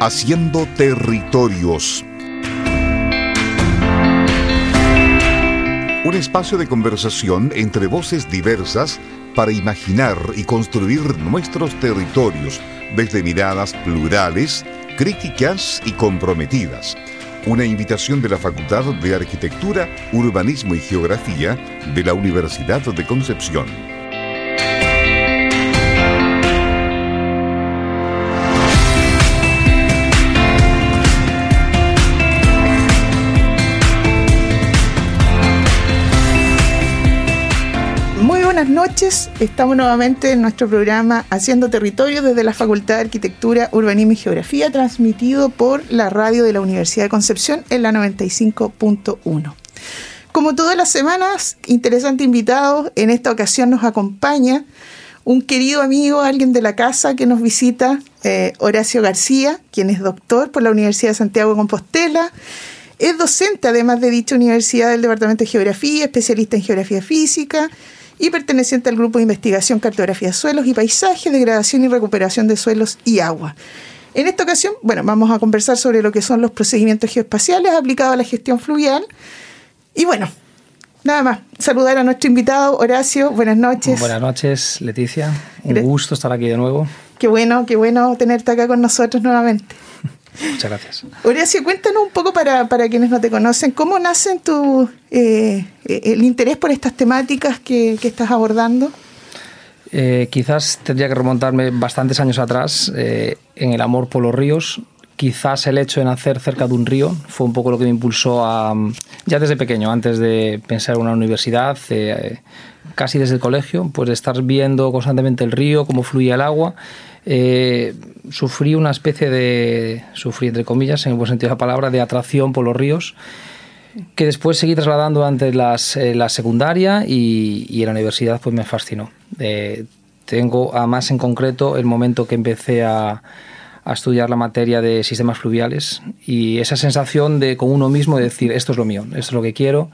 Haciendo Territorios. Un espacio de conversación entre voces diversas para imaginar y construir nuestros territorios desde miradas plurales, críticas y comprometidas. Una invitación de la Facultad de Arquitectura, Urbanismo y Geografía de la Universidad de Concepción. Noches. Estamos nuevamente en nuestro programa Haciendo Territorio desde la Facultad de Arquitectura, Urbanismo y Geografía, transmitido por la radio de la Universidad de Concepción en la 95.1. Como todas las semanas, interesante invitado. En esta ocasión nos acompaña un querido amigo, alguien de la casa que nos visita, eh, Horacio García, quien es doctor por la Universidad de Santiago de Compostela. Es docente, además de dicha universidad, del Departamento de Geografía, especialista en geografía física y perteneciente al Grupo de Investigación Cartografía de Suelos y Paisajes, Degradación y Recuperación de Suelos y Agua. En esta ocasión, bueno, vamos a conversar sobre lo que son los procedimientos geoespaciales aplicados a la gestión fluvial. Y bueno, nada más, saludar a nuestro invitado, Horacio, buenas noches. Buenas noches, Leticia. Un gusto estar aquí de nuevo. Qué bueno, qué bueno tenerte acá con nosotros nuevamente. Muchas gracias. Horacio, cuéntanos un poco para, quienes no te conocen, ¿cómo nace tu, eh, el interés por estas temáticas que, estás abordando? Eh, quizás tendría que remontarme bastantes años atrás eh, en el amor por los ríos. Quizás el hecho de nacer cerca de un río fue un poco lo que me impulsó a, ya desde pequeño, antes de pensar en una universidad, casi desde el colegio, pues de estar viendo constantemente el río, cómo fluía el agua eh, sufrí una especie de, sufrí entre comillas, en el buen sentido de la palabra, de atracción por los ríos, que después seguí trasladando ante las, eh, la secundaria y, en la universidad pues me fascinó. Eh, tengo además en concreto el momento que empecé a, a, estudiar la materia de sistemas fluviales y esa sensación de con uno mismo de decir esto es lo mío, esto es lo que quiero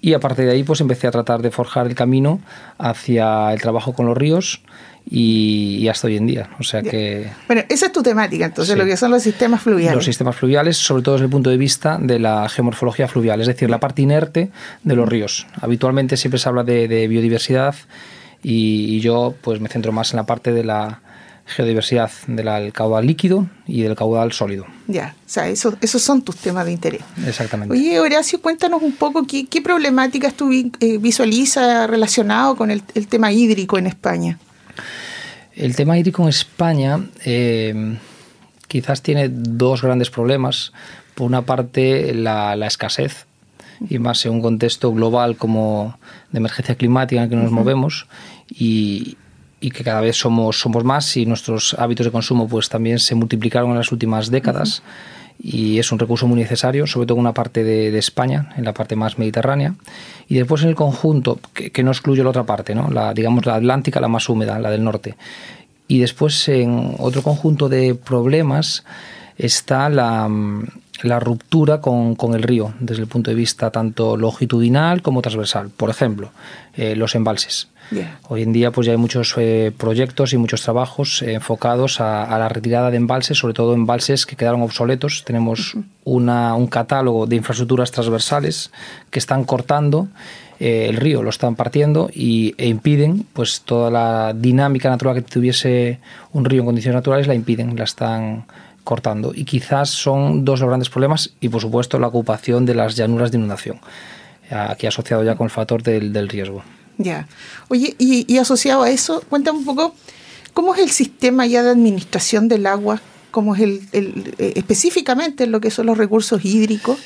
y a partir de ahí pues empecé a tratar de forjar el camino hacia el trabajo con los ríos y, hasta hoy en día. O sea que... Bueno, esa es tu temática, entonces, lo que son los sistemas fluviales. Los sistemas fluviales, sobre todo desde el punto de vista de la geomorfología fluvial, es decir, la parte inerte de los ríos. Habitualmente siempre se habla de, biodiversidad y, yo pues me centro más en la parte de la geodiversidad del caudal líquido y del caudal sólido. Ya, o sea, eso, esos son tus temas de interés. Exactamente. Oye, Horacio, cuéntanos un poco qué, problemáticas tú eh, visualizas relacionado con el tema hídrico en España. El tema hídrico en España eh, quizás tiene dos grandes problemas. Por una parte, la, escasez, y más en un contexto global como de emergencia climática en el que nos movemos, y, que cada vez somos, somos más y nuestros hábitos de consumo pues también se multiplicaron en las últimas décadas y es un recurso muy necesario, sobre todo en una parte de, España, en la parte más mediterránea, y después en el conjunto, que, no excluye la otra parte, ¿no? la, digamos la atlántica, la más húmeda, la del norte. Y después en otro conjunto de problemas está la, la ruptura con, con, el río, desde el punto de vista tanto longitudinal como transversal. Por ejemplo, eh, los embalses. Hoy en día pues ya hay muchos eh, proyectos y muchos trabajos eh, enfocados a, la retirada de embalses, sobre todo embalses que quedaron obsoletos. Tenemos una, un catálogo de infraestructuras transversales que están cortando el río, lo están partiendo y, e impiden pues toda la dinámica natural que tuviese un río en condiciones naturales, la impiden, la están cortando. Y quizás son dos los grandes problemas y, por supuesto, la ocupación de las llanuras de inundación, aquí asociado ya con el factor del, riesgo. Ya. Oye, y, asociado a eso, cuéntame un poco, ¿cómo es el sistema ya de administración del agua? ¿Cómo es el, eh, específicamente lo que son los recursos hídricos?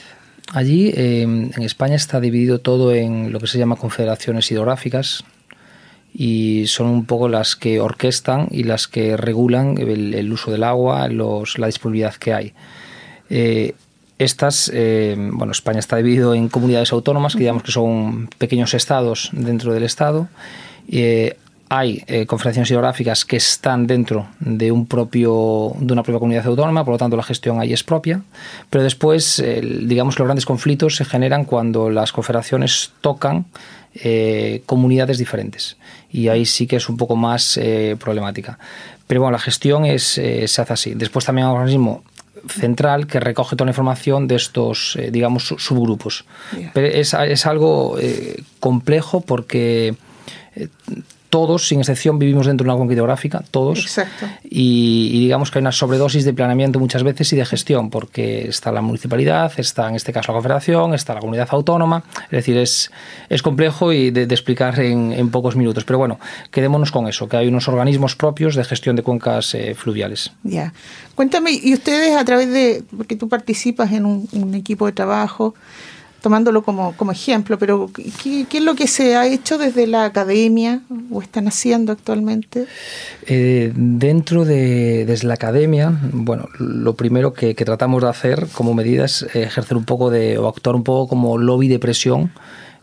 Allí, eh, en España, está dividido todo en lo que se llama confederaciones hidrográficas, y son un poco las que orquestan y las que regulan el, uso del agua, los, la disponibilidad que hay. Eh, estas, eh, bueno, España está dividido en comunidades autónomas, que digamos que son pequeños estados dentro del estado. Eh, hay confederaciones hidrográficas que están dentro de un propio de una propia comunidad autónoma, por lo tanto la gestión ahí es propia, pero después digamos los grandes conflictos se generan cuando las confederaciones tocan comunidades diferentes y ahí sí que es un poco más eh, problemática. Pero bueno, la gestión es, eh, se hace así. Después también ahora mismo central que recoge toda la información de estos, eh, digamos, subgrupos. Pero es, es algo eh, complejo porque todos, sin excepción, vivimos dentro de una cuenca hidrográfica, todos. Exacto. Y, digamos que hay una sobredosis de planeamiento muchas veces y de gestión, porque está la municipalidad, está en este caso la confederación, está la comunidad autónoma. Es decir, es, es complejo y de, explicar en, pocos minutos. Pero bueno, quedémonos con eso, que hay unos organismos propios de gestión de cuencas eh, fluviales. Ya. Cuéntame, y ustedes a través de, porque tú participas en un equipo de trabajo, tomándolo como, como ejemplo, pero ¿qué, es lo que se ha hecho desde la academia o están haciendo actualmente? Eh, dentro de desde la academia, bueno, lo primero que, tratamos de hacer como medida es ejercer un poco de, o actuar un poco como lobby de presión,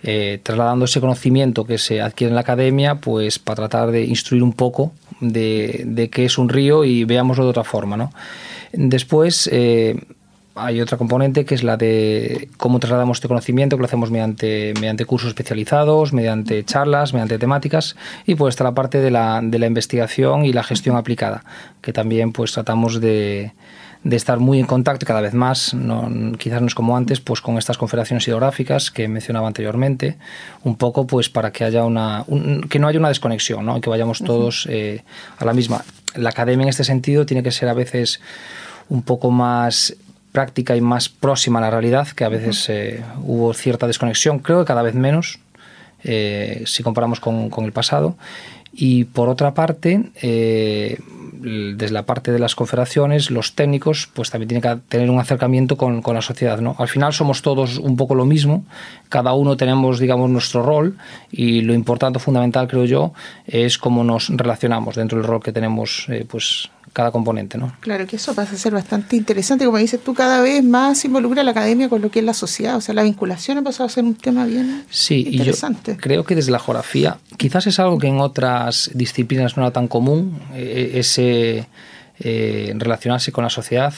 eh, trasladando ese conocimiento que se adquiere en la academia, pues para tratar de instruir un poco de, de qué es un río y veámoslo de otra forma, ¿no? Después, eh, hay otra componente que es la de cómo trasladamos este conocimiento, que lo hacemos mediante, mediante cursos especializados, mediante charlas, mediante temáticas, y pues está la parte de la, de la investigación y la gestión aplicada, que también pues tratamos de, de estar muy en contacto cada vez más, no, quizás no es como antes, pues con estas confederaciones hidrográficas que mencionaba anteriormente, un poco pues para que haya una que no haya una desconexión, ¿no? que vayamos todos eh, a la misma. La academia en este sentido tiene que ser a veces un poco más práctica y más próxima a la realidad, que a veces eh, hubo cierta desconexión, creo que cada vez menos, eh, si comparamos con, el pasado. Y por otra parte, eh, desde la parte de las confederaciones, los técnicos, pues también tienen que tener un acercamiento con, con, la sociedad. ¿no? Al final somos todos un poco lo mismo, cada uno tenemos, digamos, nuestro rol y lo importante, fundamental, creo yo, es cómo nos relacionamos dentro del rol que tenemos, pues cada componente, ¿no? Claro, que eso pasa a ser bastante interesante. Como dices tú, cada vez más involucra la academia con lo que es la sociedad. O sea, la vinculación ha pasado a ser un tema bien sí, interesante. Y yo creo que desde la geografía, quizás es algo que en otras disciplinas no era tan común, eh, ese eh, relacionarse con la sociedad,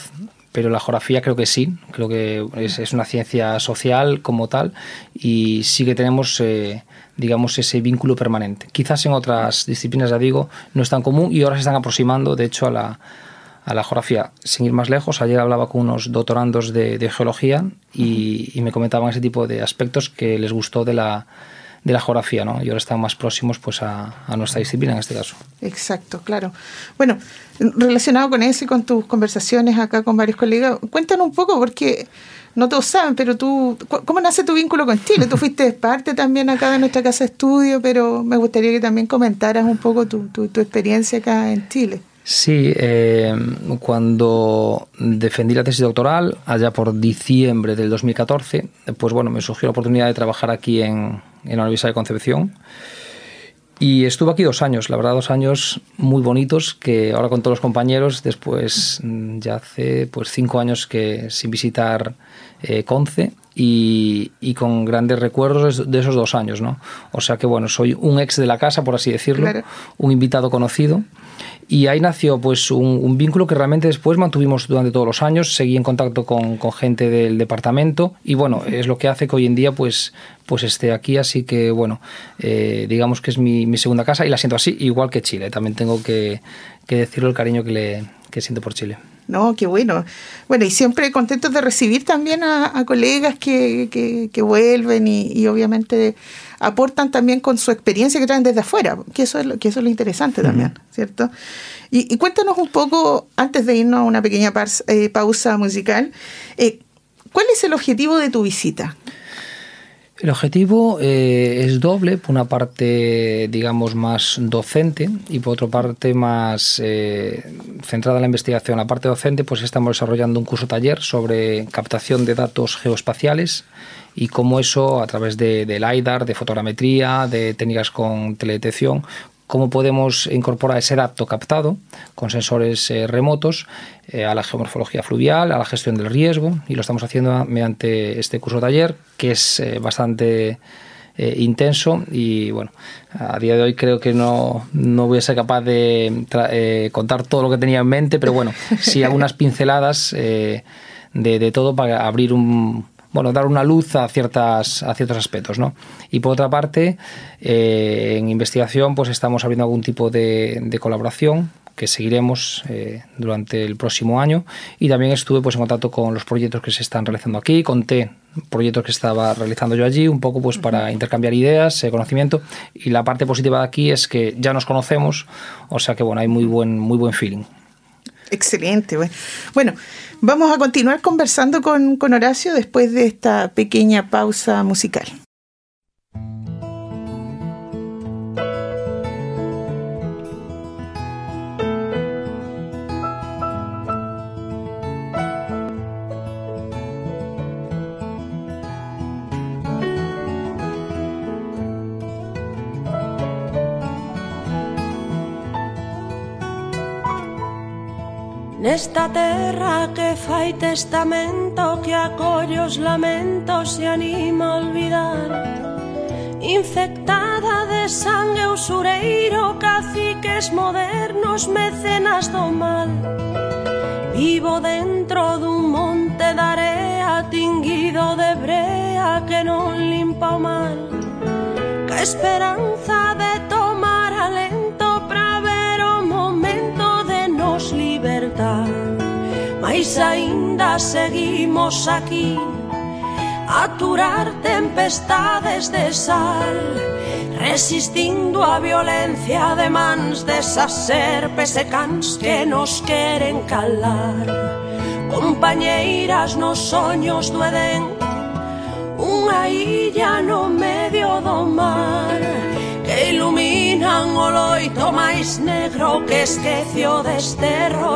pero la geografía creo que sí, creo que es, una ciencia social como tal y sí que tenemos... Eh, digamos, ese vínculo permanente. Quizás en otras disciplinas, ya digo, no es tan común y ahora se están aproximando, de hecho, a la, a la geografía. Sin ir más lejos, ayer hablaba con unos doctorandos de, geología y, me comentaban ese tipo de aspectos que les gustó de la, de la geografía, ¿no? Y ahora están más próximos pues, a, a, nuestra disciplina en este caso. Exacto, claro. Bueno, relacionado con eso y con tus conversaciones acá con varios colegas, cuéntanos un poco, porque no todos saben, pero tú, ¿cómo nace tu vínculo con Chile? Tú fuiste parte también acá de nuestra casa de estudio, pero me gustaría que también comentaras un poco tu, tu, experiencia acá en Chile. Sí, eh, cuando defendí la tesis doctoral, allá por diciembre del 2014, pues bueno, me surgió la oportunidad de trabajar aquí en, en la Universidad de Concepción. Y estuve aquí dos años, la verdad, dos años muy bonitos que ahora con todos los compañeros, después mm, ya hace pues cinco años que sin visitar eh, Conce y, y, con grandes recuerdos de esos dos años, ¿no? O sea que bueno, soy un ex de la casa, por así decirlo, un invitado conocido y ahí nació pues un, vínculo que realmente después mantuvimos durante todos los años, seguí en contacto con, gente del departamento y bueno, es lo que hace que hoy en día pues, pues esté aquí, así que bueno, eh, digamos que es mi, segunda casa y la siento así, igual que Chile, también tengo que, que decirlo el cariño que, le, que siento por Chile. No, qué bueno. Bueno, y siempre contentos de recibir también a, colegas que, que, vuelven y obviamente aportan también con su experiencia que traen desde afuera, que eso es lo, que eso es lo interesante también, ¿cierto? Y, cuéntanos un poco, antes de irnos a una pequeña eh, pausa musical, eh, ¿cuál es el objetivo de tu visita? El objetivo eh, es doble, por una parte, digamos, más docente y por otra parte más centrada en la investigación. La parte docente, pues estamos desarrollando un curso taller sobre captación de datos geoespaciales y cómo eso, a través de, del LiDAR, de fotogrametría, de técnicas con teledetección, cómo podemos incorporar ese dato captado con sensores eh, remotos eh, a la geomorfología fluvial, a la gestión del riesgo, y lo estamos haciendo mediante este curso taller, que es eh, bastante intenso y bueno, a día de hoy creo que no, no voy a ser capaz de contar todo lo que tenía en mente, pero bueno, sí algunas pinceladas de, de todo para abrir un, bueno, dar una luz a, ciertas, a ciertos aspectos. ¿no? Y por otra parte, eh, en investigación pues estamos abriendo algún tipo de, colaboración que seguiremos eh, durante el próximo año. Y también estuve pues en contacto con los proyectos que se están realizando aquí. Conté proyectos que estaba realizando yo allí un poco pues para intercambiar ideas eh, conocimiento. Y la parte positiva de aquí es que ya nos conocemos. O sea que bueno hay muy buen muy buen feeling excelente bueno. Vamos a continuar conversando con, con Horacio después de esta pequeña pausa musical Nesta terra que fai testamento Que acolle os lamentos e anima a olvidar. Infectada de sangue usureiro Caciques modernos, mecenas do mal. Vivo dentro dun monte de area Tinguido de brea que non limpa o mal Que esperanza Eis aínda seguimos aquí. Aturar tempestades de sal Resistindo a violencia de mans Desas serpes e cans que nos queren calar. Compañeiras nos soños do Edén Unha illa no medio do mar que iluminan o loito máis negro que esquecio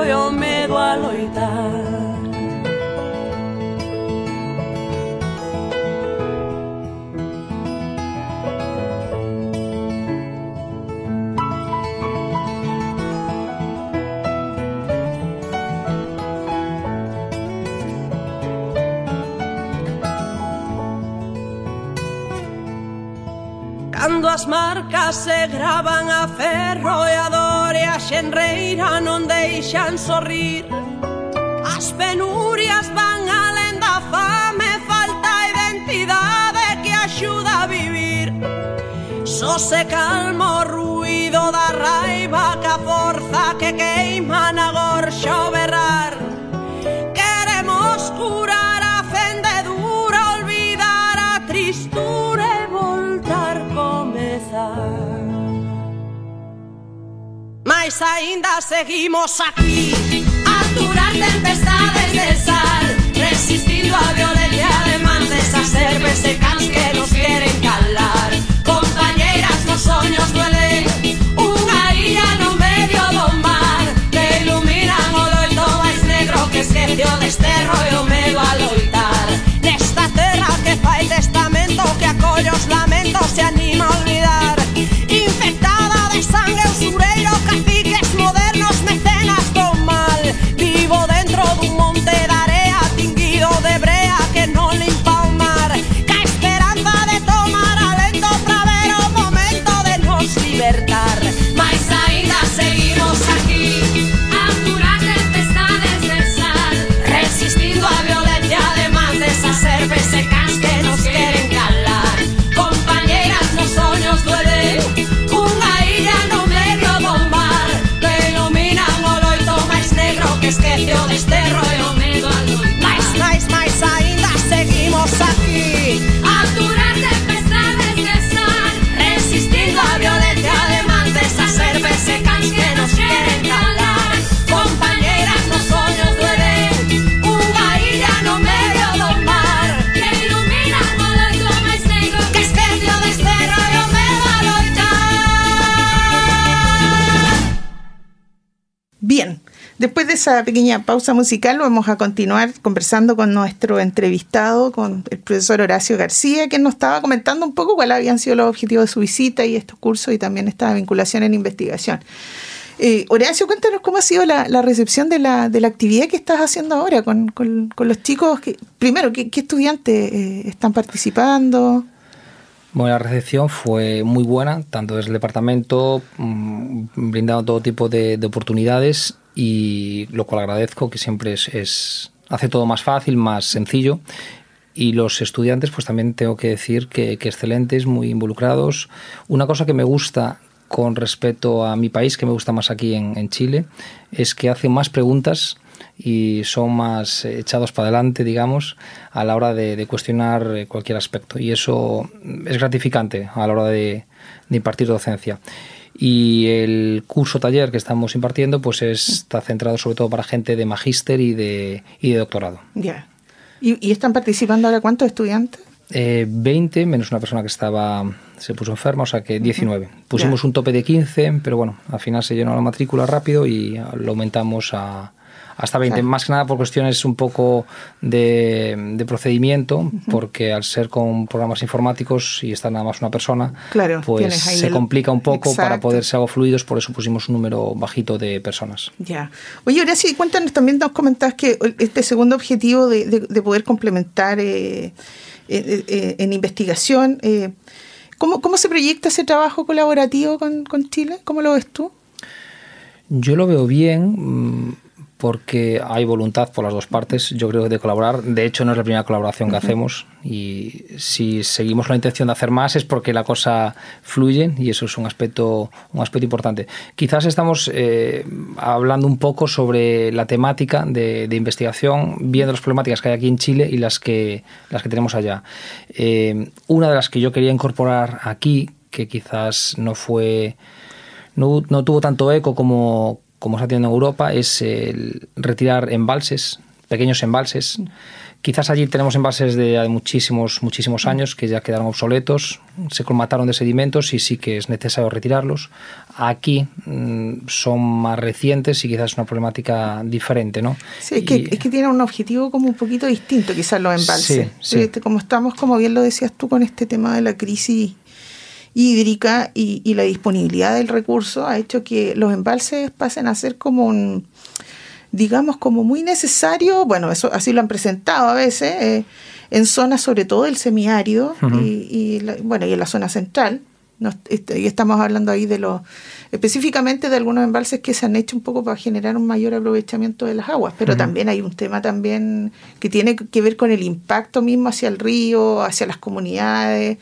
e o medo a loitar. Cando as marcas se gravan a ferro e a dor e a xenreira non deixan sorrir. As penurias van alén da fame, falta identidade que axuda a vivir. Só se calma o ruido da raiva que a forza Ainda seguimos aquí. A durar tempestades de sal Resistindo a violencia de mans Desas serpes e cans que nos queren calar. Compañeiras nos soños duelen esa pequeña pausa musical vamos a continuar conversando con nuestro entrevistado, con el profesor Horacio García, que nos estaba comentando un poco cuáles habían sido los objetivos de su visita y estos cursos y también esta vinculación en investigación. Eh, Horacio, cuéntanos cómo ha sido la, recepción de la, de la, actividad que estás haciendo ahora con, con, los chicos. Que, primero, ¿qué, estudiantes eh, están participando? Bueno, la recepción fue muy buena, tanto desde el departamento, brindando todo tipo de, de, oportunidades y lo cual agradezco, que siempre es, hace todo más fácil, más sencillo. Y los estudiantes, pues también tengo que decir que, que excelentes, muy involucrados. Una cosa que me gusta con respecto a mi país, que me gusta más aquí en, Chile, es que hacen más preguntas y son más echados para adelante, digamos, a la hora de, cuestionar cualquier aspecto. Y eso es gratificante a la hora de, impartir docencia. Y el curso taller que estamos impartiendo pues está centrado sobre todo para gente de magíster y de, y de doctorado. Ya. ¿Y, están participando ahora cuántos estudiantes? Eh, 20 menos una persona que estaba se puso enferma, o sea que 19. Pusimos un tope de 15, pero bueno, al final se llenó la matrícula rápido y lo aumentamos a, hasta 20. Más que nada por cuestiones un poco de, procedimiento, porque al ser con programas informáticos y está nada más una persona, claro, pues se complica un poco para poder ser algo fluidos, por eso pusimos un número bajito de personas. Ya. Oye, ahora sí, cuéntanos, también nos comentás que este segundo objetivo de, poder complementar eh, eh, eh, en investigación, ¿cómo, ¿cómo, se proyecta ese trabajo colaborativo con, con Chile? ¿Cómo lo ves tú? Yo lo veo bien mm, porque hay voluntad por las dos partes, yo creo, de colaborar. De hecho, no es la primera colaboración que hacemos y si seguimos la intención de hacer más es porque la cosa fluye y eso es un aspecto, un aspecto importante. Quizás estamos eh, hablando un poco sobre la temática de, investigación, viendo las problemáticas que hay aquí en Chile y las que, las que tenemos allá. Eh, una de las que yo quería incorporar aquí, que quizás no fue... No, no tuvo tanto eco como, como está haciendo en Europa, es el retirar embalses, pequeños embalses. Quizás allí tenemos embalses de muchísimos, muchísimos años que ya quedaron obsoletos, se colmataron de sedimentos y sí que es necesario retirarlos. Aquí mm, son más recientes y quizás es una problemática diferente, ¿no? Sí, es que, es que tiene un objetivo como un poquito distinto quizás los embalses. Sí, sí. Como estamos, como bien lo decías tú, con este tema de la crisis hídrica y, la disponibilidad del recurso ha hecho que los embalses pasen a ser como un, digamos, como muy necesario, bueno, eso así lo han presentado a veces, eh, en zonas sobre todo del semiárido y, bueno, y en la zona central. Este, y estamos hablando ahí de los, específicamente de algunos embalses que se han hecho un poco para generar un mayor aprovechamiento de las aguas, pero también hay un tema también que tiene que ver con el impacto mismo hacia el río, hacia las comunidades,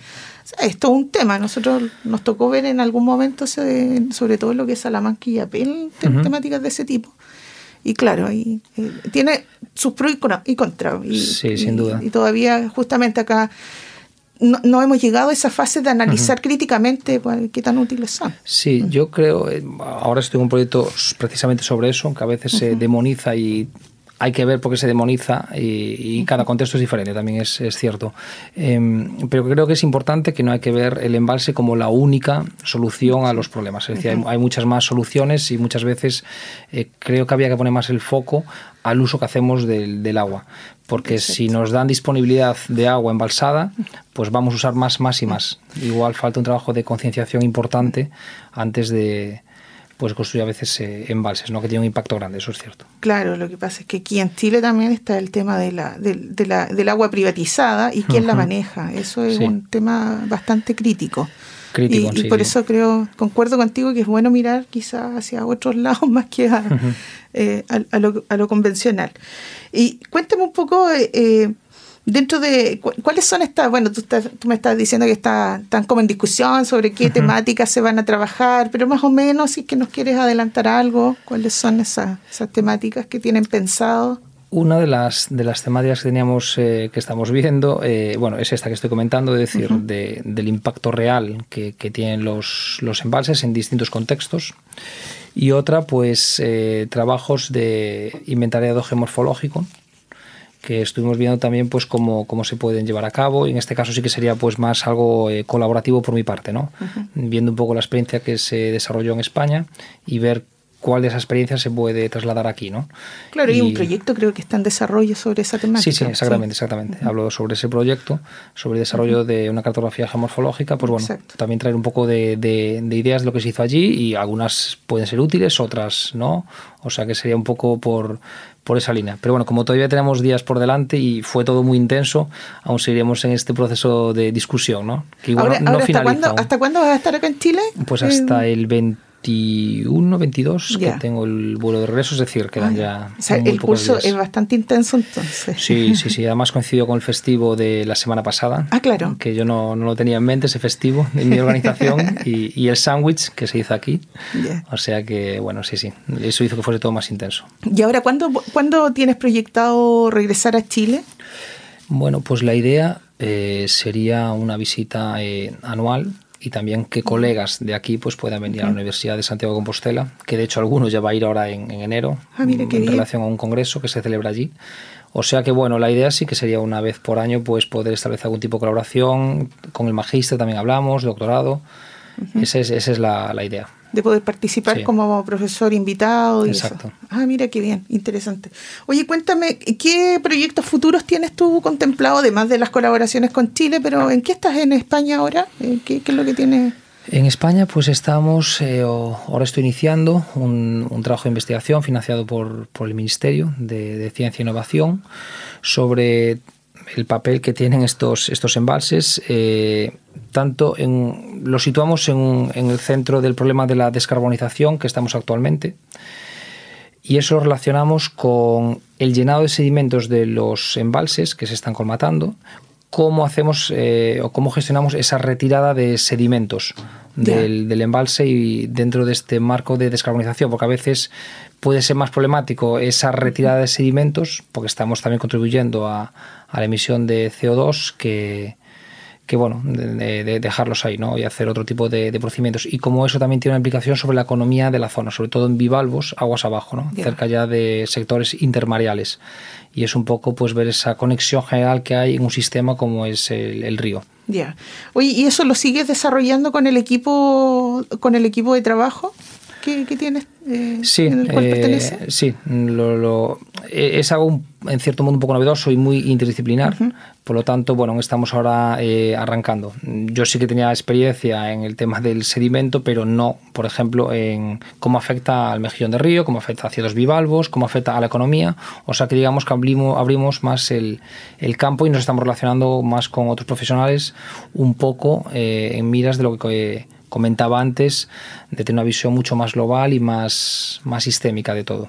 es todo un tema. Nosotros nos tocó ver en algún momento, sobre todo lo que es Salamanca y Apel, temáticas de ese tipo. Y claro, ahí eh, tiene sus pros y contras. Y, sí, sin duda. Y, todavía, justamente acá, no, hemos llegado a esa fase de analizar críticamente qué tan útiles son. Sí, yo creo, eh, ahora estoy en un proyecto precisamente sobre eso, que a veces se demoniza y hay que ver por qué se demoniza y, cada contexto es diferente, también es, cierto. Em, pero creo que es importante que no hay que ver el embalse como la única solución a los problemas. Es decir, hay, muchas más soluciones y muchas veces eh, creo que había que poner más el foco al uso que hacemos del, agua. Porque si nos dan disponibilidad de agua embalsada, pues vamos a usar más, más y más. Igual falta un trabajo de concienciación importante antes de, pues construye a veces eh, embalses, ¿no? que tiene un impacto grande, eso es cierto. Claro, lo que pasa es que aquí en Chile también está el tema de la, de, la, del agua privatizada y quién la maneja. Eso es un tema bastante crítico. Crítico, y, y por eso creo, concuerdo contigo que es bueno mirar quizás hacia otros lados más que a, eh, a, lo, a lo, convencional. Y cuéntame un poco... Eh, dentro de cuáles son estas, bueno, tú, tú me estás diciendo que está, están como en discusión sobre qué temáticas se van a trabajar, pero más o menos si que nos quieres adelantar algo, cuáles son esas, esas temáticas que tienen pensado. Una de las, de las temáticas que teníamos, eh, que estamos viendo, eh, bueno, es esta que estoy comentando, es decir, de, del impacto real que, que tienen los, los, embalses en distintos contextos. Y otra, pues, eh, trabajos de inventariado geomorfológico, que estuvimos viendo también pues cómo, cómo se pueden llevar a cabo. Y en este caso sí que sería pues más algo eh, colaborativo por mi parte no viendo un poco la experiencia que se desarrolló en España y ver cuál de esas experiencias se puede trasladar aquí, ¿no? Claro, y, un proyecto creo que está en desarrollo sobre esa temática. Sí, sí, exactamente, exactamente. Hablo sobre ese proyecto, sobre el desarrollo de una cartografía geomorfológica, pues bueno, también traer un poco de, de, ideas de lo que se hizo allí y algunas pueden ser útiles, otras no, o sea que sería un poco por, por esa línea. Pero bueno, como todavía tenemos días por delante y fue todo muy intenso, aún seguiremos en este proceso de discusión, ¿no? Que igual no, ¿hasta, cuándo, ¿hasta, cuándo, vas a estar acá en Chile? Pues hasta eh, el 20 21, 22 Ya. que tengo el vuelo de regreso, es decir, quedan ya O sea, muy el pocos curso días. es bastante intenso entonces. Sí, sí, sí. Además coincidió con el festivo de la semana pasada. Ah, claro. Que yo no, no lo tenía en mente, ese festivo en mi organización. y, y el sándwich que se hizo aquí. O sea que, bueno, sí, sí. Eso hizo que fuese todo más intenso. ¿Y ahora cuándo, cuándo tienes proyectado regresar a Chile? Bueno, pues la idea eh, sería una visita eh, anual y también que colegas de aquí pues puedan venir a la Universidad de Santiago de Compostela, que de hecho algunos ya va a ir ahora en, en enero Ah, mira en bien. relación a un congreso que se celebra allí. O sea que bueno, la idea sí que sería una vez por año pues poder establecer algún tipo de colaboración con el magíster también hablamos, doctorado. Esa es, esa es la, la idea. De poder participar Sí. como profesor invitado y Exacto. eso. Ah, mira qué bien, interesante. Oye, cuéntame, ¿qué proyectos futuros tienes tú contemplado, además de las colaboraciones con Chile? Pero ¿en qué estás en España ahora? Eh, ¿Qué, qué es lo que tienes? En España, pues estamos, eh, ahora estoy iniciando un, un trabajo de investigación financiado por, por el Ministerio de, de Ciencia e Innovación sobre el papel que tienen estos, estos embalses. eh, tanto en, lo situamos en, en el centro del problema de la descarbonización que estamos actualmente. Y eso lo relacionamos con el llenado de sedimentos de los embalses que se están colmatando, cómo hacemos eh, o cómo gestionamos esa retirada de sedimentos del, del embalse y dentro de este marco de descarbonización, porque a veces puede ser más problemático esa retirada de sedimentos, porque estamos también contribuyendo a, a la emisión de CO2 que, que bueno, de, de dejarlos ahí, ¿no? Y hacer otro tipo de, de, procedimientos. Y como eso también tiene una implicación sobre la economía de la zona, sobre todo en bivalvos, aguas abajo, ¿no? Cerca ya de sectores intermareales. Y es un poco, pues, ver esa conexión general que hay en un sistema como es el, el río. Ya. Oye, ¿y eso lo sigues desarrollando con el equipo, con el equipo de trabajo que, que tienes? Eh, Sí, en el cual eh, pertenece? sí, lo, lo- eh, es algo un- en cierto modo un poco novedoso y muy interdisciplinar. Por lo tanto, bueno, estamos ahora eh, arrancando. Yo sí que tenía experiencia en el tema del sedimento, pero no, por ejemplo, en cómo afecta al mejillón de río, cómo afecta a ciertos bivalvos, cómo afecta a la economía. O sea que digamos que abrimos, abrimos más el, el campo y nos estamos relacionando más con otros profesionales un poco eh, en miras de lo que comentaba antes, de tener una visión mucho más global y más, más sistémica de todo.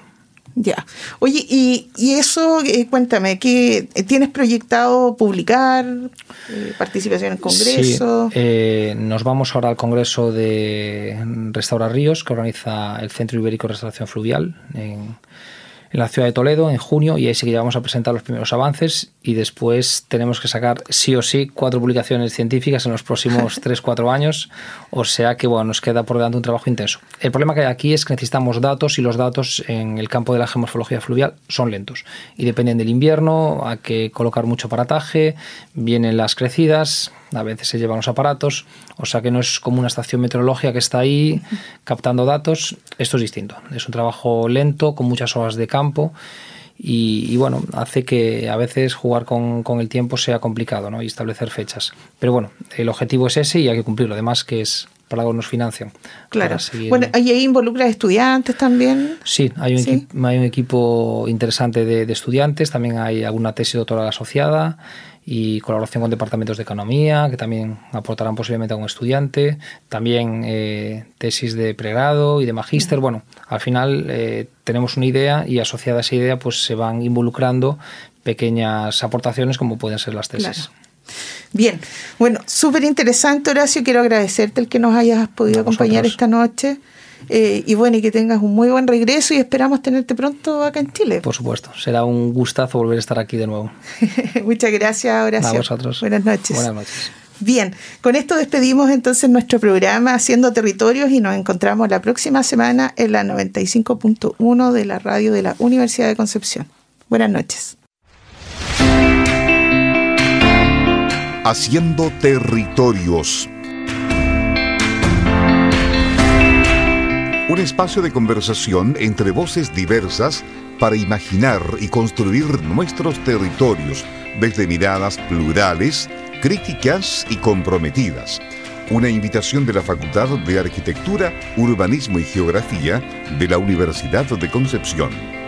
Ya. Oye, y, y eso, eh, cuéntame, ¿qué, eh, ¿tienes proyectado publicar? Eh, ¿Participación en congresos? Sí, eh, nos vamos ahora al Congreso de Restaurar Ríos, que organiza el Centro Ibérico de Restauración Fluvial en, en la ciudad de Toledo en junio, y ahí sí que ya vamos a presentar los primeros avances y después tenemos que sacar sí o sí cuatro publicaciones científicas en los próximos 3-4 años, o sea que bueno, nos queda por delante un trabajo intenso. El problema que hay aquí es que necesitamos datos y los datos en el campo de la geomorfología fluvial son lentos y dependen del invierno, hay que colocar mucho aparataje, vienen las crecidas, a veces se llevan los aparatos, o sea que no es como una estación meteorológica que está ahí captando datos, esto es distinto, es un trabajo lento, con muchas horas de campo y, y bueno, hace que a veces jugar con, con el tiempo sea complicado ¿no? y establecer fechas. Pero bueno, el objetivo es ese y hay que cumplirlo, además que es para algo nos financian. Claro. seguir- Bueno, ¿y ahí involucra estudiantes también? Sí, hay un, Sí. equi- hay un equipo interesante de, de estudiantes, también hay alguna tesis doctoral asociada y colaboración con departamentos de economía que también aportarán posiblemente a un estudiante, también eh, tesis de pregrado y de magíster. Bueno, al final eh, tenemos una idea y asociada a esa idea pues se van involucrando pequeñas aportaciones como pueden ser las tesis. Claro. Bien, bueno, súper interesante, Horacio. Quiero agradecerte el que nos hayas podido A acompañar esta noche. Eh, y bueno, y que tengas un muy buen regreso y esperamos tenerte pronto acá en Chile. Por supuesto, será un gustazo volver a estar aquí de nuevo. Muchas gracias, Horacio. A vosotros. Buenas noches. Buenas noches. Bien, con esto despedimos entonces nuestro programa Haciendo Territorios y nos encontramos la próxima semana en la 95.1 de la radio de la Universidad de Concepción. Buenas noches. Haciendo territorios. Un espacio de conversación entre voces diversas para imaginar y construir nuestros territorios desde miradas plurales, críticas y comprometidas. Una invitación de la Facultad de Arquitectura, Urbanismo y Geografía de la Universidad de Concepción.